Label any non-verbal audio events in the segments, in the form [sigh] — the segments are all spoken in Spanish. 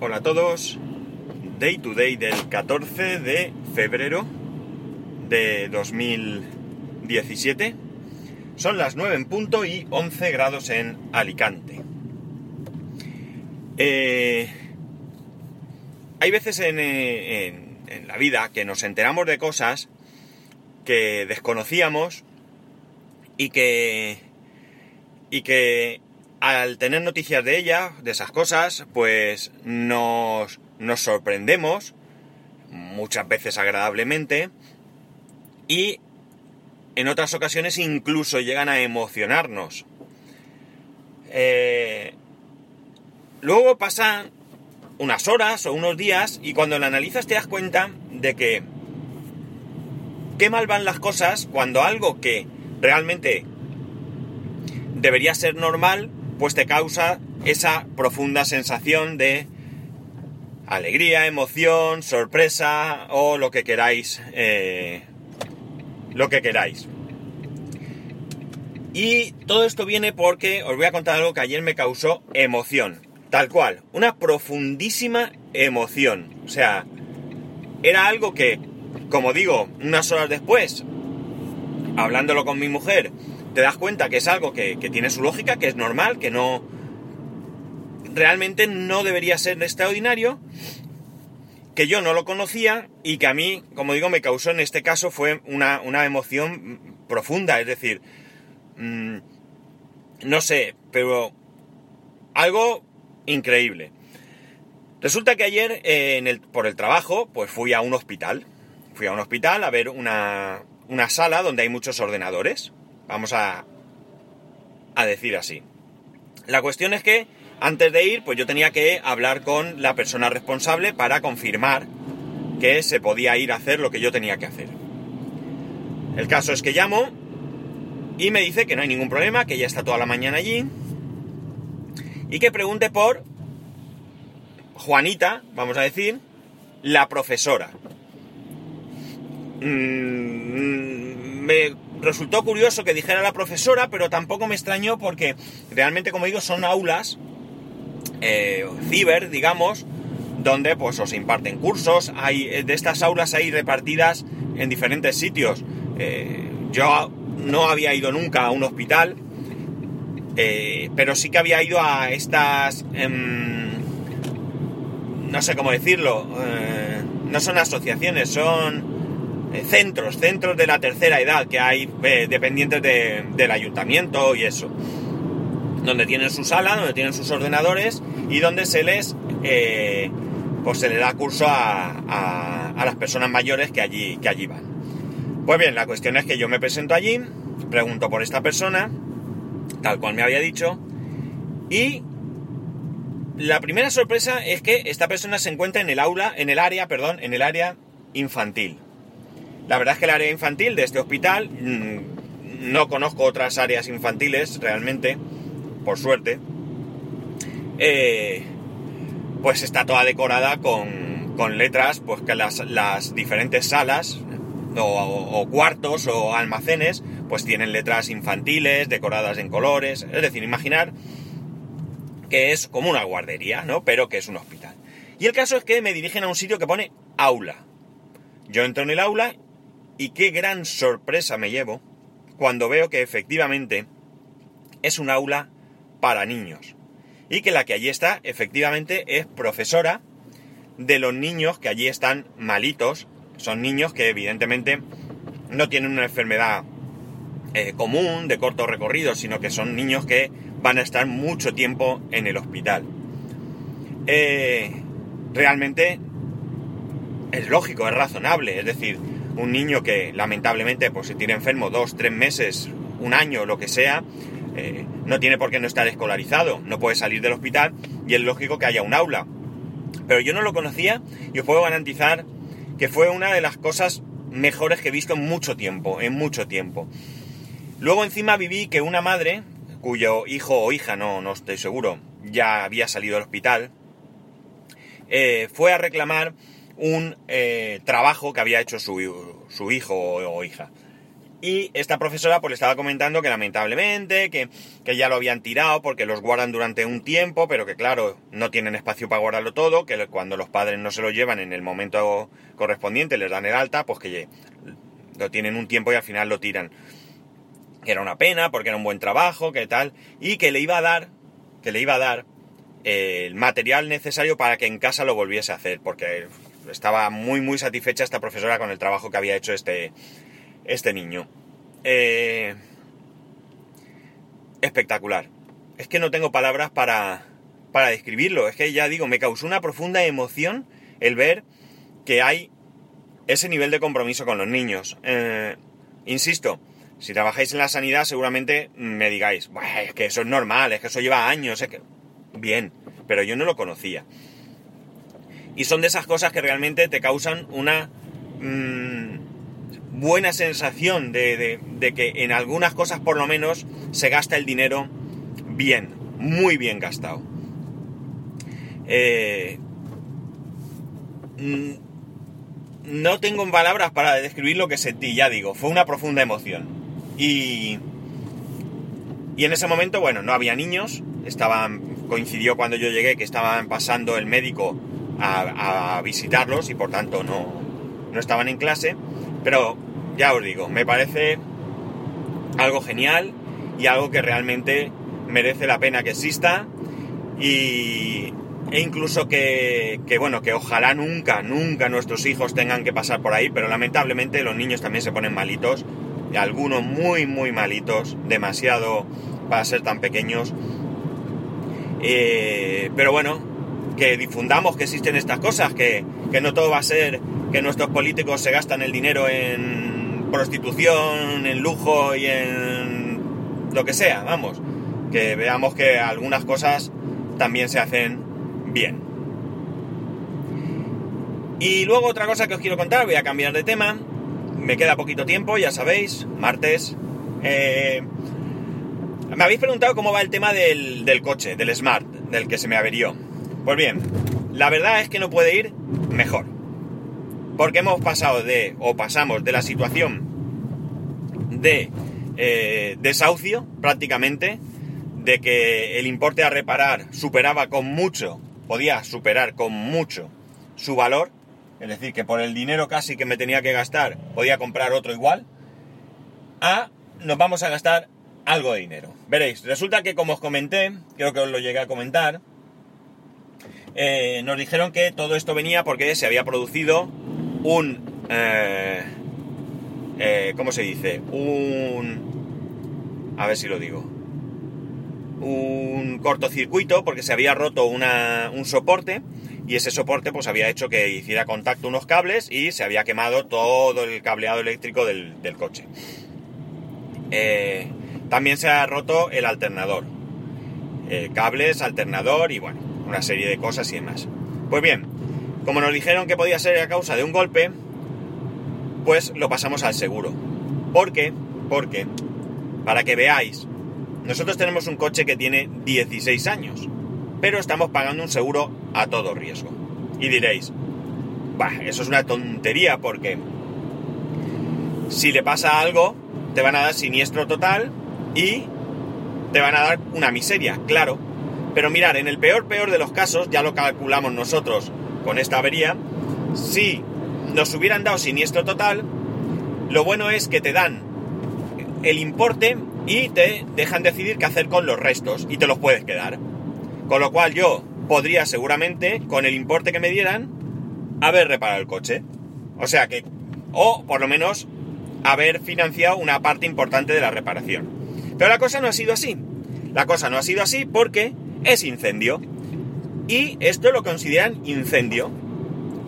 Hola a todos. Day to day del 14 de febrero de 2017. Son las 9 en punto y 11 grados en Alicante. Eh, hay veces en, eh, en- en la vida que nos enteramos de cosas que desconocíamos y que y que al tener noticias de ella, de esas cosas, pues nos, nos sorprendemos, muchas veces agradablemente, y en otras ocasiones incluso llegan a emocionarnos. Eh, luego pasan unas horas o unos días y cuando la analizas te das cuenta de que qué mal van las cosas cuando algo que realmente debería ser normal, pues te causa esa profunda sensación de alegría, emoción, sorpresa o lo que queráis, eh, lo que queráis. Y todo esto viene porque os voy a contar algo que ayer me causó emoción, tal cual, una profundísima emoción. O sea, era algo que, como digo, unas horas después, hablándolo con mi mujer, te das cuenta que es algo que, tiene su lógica, que es normal, que no... Realmente no debería ser extraordinario, que yo no lo conocía y que a mí, como digo, me causó en este caso fue una, una emoción profunda, es decir, mm, no sé, pero algo increíble. Resulta que ayer eh, por el trabajo, pues fui a un hospital. Fui a un hospital a ver una, una sala donde hay muchos ordenadores. Vamos a, a decir así. La cuestión es que antes de ir, pues yo tenía que hablar con la persona responsable para confirmar que se podía ir a hacer lo que yo tenía que hacer. El caso es que llamo y me dice que no hay ningún problema, que ya está toda la mañana allí y que pregunte por Juanita, vamos a decir, la profesora. Mm, me resultó curioso que dijera la profesora, pero tampoco me extrañó porque realmente, como digo, son aulas eh, ciber, digamos, donde pues os imparten cursos. Hay eh, de estas aulas hay repartidas en diferentes sitios. Eh, yo no había ido nunca a un hospital, pero sí que había ido a estas, em, no sé cómo decirlo, no son asociaciones, son centros, centros de la tercera edad que hay eh, dependientes de- del ayuntamiento y eso donde tienen su sala, donde tienen sus ordenadores y donde se les eh, pues se le da curso a, a- a las personas mayores que allí, que allí van. Pues bien, la cuestión es que yo me presento allí, pregunto por esta persona, tal cual me había dicho, y la primera sorpresa es que esta persona se encuentra en el aula, en el área, perdón, en el área infantil. La verdad es que el área infantil de este hospital, mm, no conozco otras áreas infantiles realmente, por suerte, eh, pues está toda decorada con, con letras, pues que las, las diferentes salas o, o cuartos o almacenes, pues tienen letras infantiles, decoradas en colores, es decir, imaginar que es como una guardería, ¿no? Pero que es un hospital. Y el caso es que me dirigen a un sitio que pone aula. Yo entro en el aula y qué gran sorpresa me llevo cuando veo que efectivamente es un aula para niños. Y que la que allí está efectivamente es profesora de los niños que allí están malitos. Son niños que evidentemente no tienen una enfermedad eh, común, de corto recorrido, sino que son niños que van a estar mucho tiempo en el hospital. Eh, realmente es lógico, es razonable, es decir, un niño que lamentablemente pues, se tiene enfermo dos, tres meses, un año, lo que sea, eh, no tiene por qué no estar escolarizado, no puede salir del hospital y es lógico que haya un aula. Pero yo no lo conocía y os puedo garantizar que fue una de las cosas mejores que he visto en mucho tiempo, en mucho tiempo. Luego encima viví que una madre, cuyo hijo o hija, no, no estoy seguro, ya había salido del hospital, eh, fue a reclamar un eh, trabajo que había hecho su, su hijo o, hija. Y esta profesora pues le estaba comentando que lamentablemente, que, que, ya lo habían tirado porque los guardan durante un tiempo, pero que claro, no tienen espacio para guardarlo todo, que cuando los padres no se lo llevan en el momento correspondiente, les dan el alta, pues que lo tienen un tiempo y al final lo tiran. Que era una pena porque era un buen trabajo, que tal, y que le iba a dar, que le iba a dar eh, el material necesario para que en casa lo volviese a hacer, porque estaba muy muy satisfecha esta profesora con el trabajo que había hecho este, este niño. Eh, espectacular. Es que no tengo palabras para, para describirlo. Es que ya digo, me causó una profunda emoción el ver que hay ese nivel de compromiso con los niños. Eh, insisto, si trabajáis en la sanidad seguramente me digáis, es que eso es normal, es que eso lleva años, es que... Bien, pero yo no lo conocía. Y son de esas cosas que realmente te causan una mm, buena sensación de, que en algunas cosas por lo menos se gasta el dinero bien, muy bien gastado. Eh, mm, no tengo palabras para describir lo que sentí, ya digo, fue una profunda emoción. Y, y en ese momento, bueno, no había niños, estaban, coincidió cuando yo llegué que estaban pasando el médico a, visitarlos y por tanto no, no estaban en clase. Pero ya os digo, me parece algo genial y algo que realmente merece la pena que exista y, e incluso que, que, bueno, que ojalá nunca, nunca nuestros hijos tengan que pasar por ahí, pero lamentablemente los niños también se ponen malitos, algunos muy, muy malitos, demasiado para ser tan pequeños. Eh, pero bueno, que difundamos que existen estas cosas, que, no todo va a ser que nuestros políticos se gastan el dinero en prostitución, en lujo y en lo que sea, vamos. Que veamos que algunas cosas también se hacen bien. Y luego otra cosa que os quiero contar, voy a cambiar de tema. Me queda poquito tiempo, ya sabéis, martes. Eh, me habéis preguntado cómo va el tema del, del coche, del Smart, del que se me averió. Pues bien, la verdad es que no puede ir mejor. Porque hemos pasado de, o pasamos de la situación de eh, desahucio prácticamente, de que el importe a reparar superaba con mucho, podía superar con mucho su valor, es decir, que por el dinero casi que me tenía que gastar podía comprar otro igual, a nos vamos a gastar algo de dinero. Veréis, resulta que como os comenté, creo que os lo llegué a comentar, eh, nos dijeron que todo esto venía porque se había producido un... Eh, eh, ¿Cómo se dice? Un... A ver si lo digo. Un cortocircuito porque se había roto un soporte y ese soporte pues había hecho que hiciera contacto unos cables y se había quemado todo el cableado eléctrico del, coche. también se ha roto el alternador. cables, alternador y bueno, una serie de cosas y demás. Pues bien, como nos dijeron que podía ser a causa de un golpe, pues lo pasamos al seguro. ¿Por qué? Porque, para que veáis, nosotros tenemos un coche que tiene 16 años, pero estamos pagando un seguro a todo riesgo. Y diréis, bah, eso es una tontería porque si le pasa algo, te van a dar siniestro total y te van a dar una miseria, claro, pero mirar, en el peor peor de los casos, ya lo calculamos nosotros con esta avería, si nos hubieran dado siniestro total, lo bueno es que te dan el importe y te dejan decidir qué hacer con los restos y te los puedes quedar. Con lo cual yo podría seguramente, con el importe que me dieran, haber reparado el coche. O sea que, o por lo menos haber financiado una parte importante de la reparación. Pero la cosa no ha sido así. La cosa no ha sido así porque es incendio. Y esto lo consideran incendio.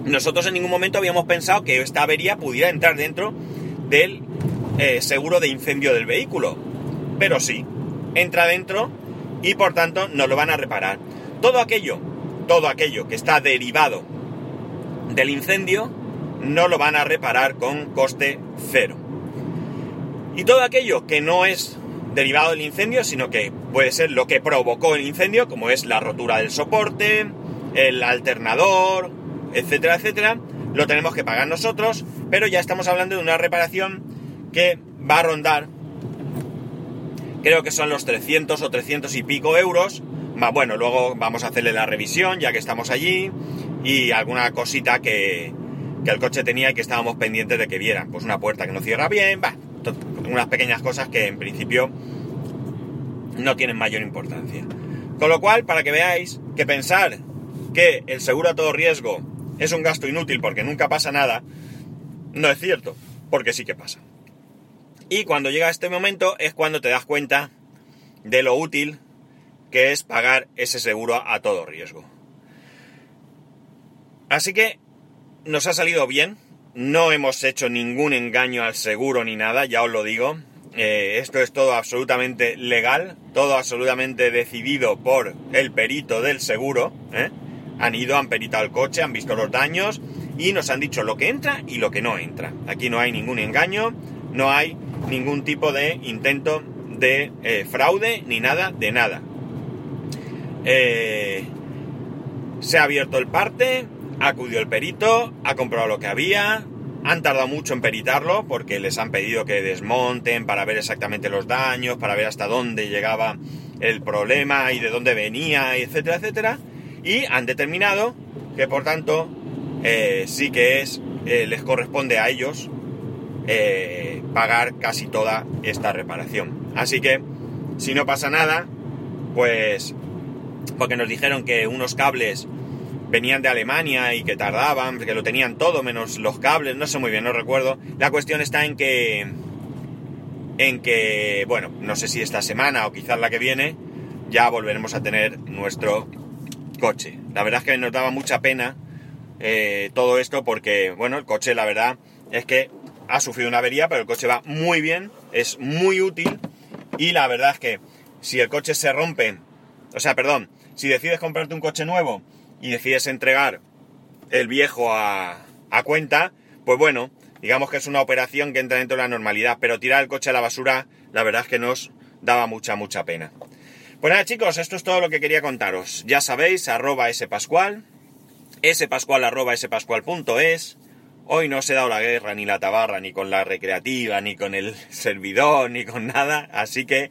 Nosotros en ningún momento habíamos pensado que esta avería pudiera entrar dentro del eh, seguro de incendio del vehículo. Pero sí, entra dentro y por tanto no lo van a reparar. Todo aquello, todo aquello que está derivado del incendio, no lo van a reparar con coste cero. Y todo aquello que no es derivado del incendio, sino que puede ser lo que provocó el incendio, como es la rotura del soporte, el alternador, etcétera, etcétera, lo tenemos que pagar nosotros, pero ya estamos hablando de una reparación que va a rondar, creo que son los 300 o 300 y pico euros, bueno, luego vamos a hacerle la revisión ya que estamos allí y alguna cosita que, que el coche tenía y que estábamos pendientes de que vieran, pues una puerta que no cierra bien, va, unas pequeñas cosas que en principio no tienen mayor importancia. Con lo cual, para que veáis que pensar que el seguro a todo riesgo es un gasto inútil porque nunca pasa nada, no es cierto, porque sí que pasa. Y cuando llega este momento es cuando te das cuenta de lo útil que es pagar ese seguro a todo riesgo. Así que nos ha salido bien, no hemos hecho ningún engaño al seguro ni nada, ya os lo digo. Eh, esto es todo absolutamente legal, todo absolutamente decidido por el perito del seguro. ¿eh? Han ido, han peritado el coche, han visto los daños y nos han dicho lo que entra y lo que no entra. Aquí no hay ningún engaño, no hay ningún tipo de intento de eh, fraude ni nada de nada. se ha abierto el parte, acudió el perito, ha comprado lo que había, han tardado mucho en peritarlo porque les han pedido que desmonten para ver exactamente los daños, para ver hasta dónde llegaba el problema y de dónde venía, etcétera, etcétera. Y han determinado que por tanto eh, sí que es, eh, les corresponde a ellos eh, pagar casi toda esta reparación. Así que si no pasa nada, pues porque nos dijeron que unos cables venían de Alemania y que tardaban, que lo tenían todo menos los cables, no sé muy bien, no recuerdo. La cuestión está en que, en que, bueno, no sé si esta semana o quizás la que viene, ya volveremos a tener nuestro coche. La verdad es que nos daba mucha pena eh, todo esto porque, bueno, el coche la verdad es que ha sufrido una avería, pero el coche va muy bien, es muy útil y la verdad es que si el coche se rompe, o sea, perdón, si decides comprarte un coche nuevo, y decides entregar el viejo a, cuenta, pues bueno, digamos que es una operación que entra dentro de la normalidad, pero tirar el coche a la basura, la verdad es que nos daba mucha, mucha pena. Pues nada chicos, esto es todo lo que quería contaros. Ya sabéis, arroba spascual, spascual arroba spascual.es. Hoy no se he dado la guerra, ni la tabarra, ni con la recreativa, ni con el [laughs] servidor, ni con nada, así que...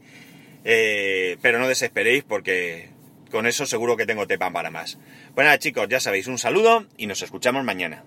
Eh, pero no desesperéis porque con eso seguro que tengo tepa para más. Bueno, chicos, ya sabéis, un saludo y nos escuchamos mañana.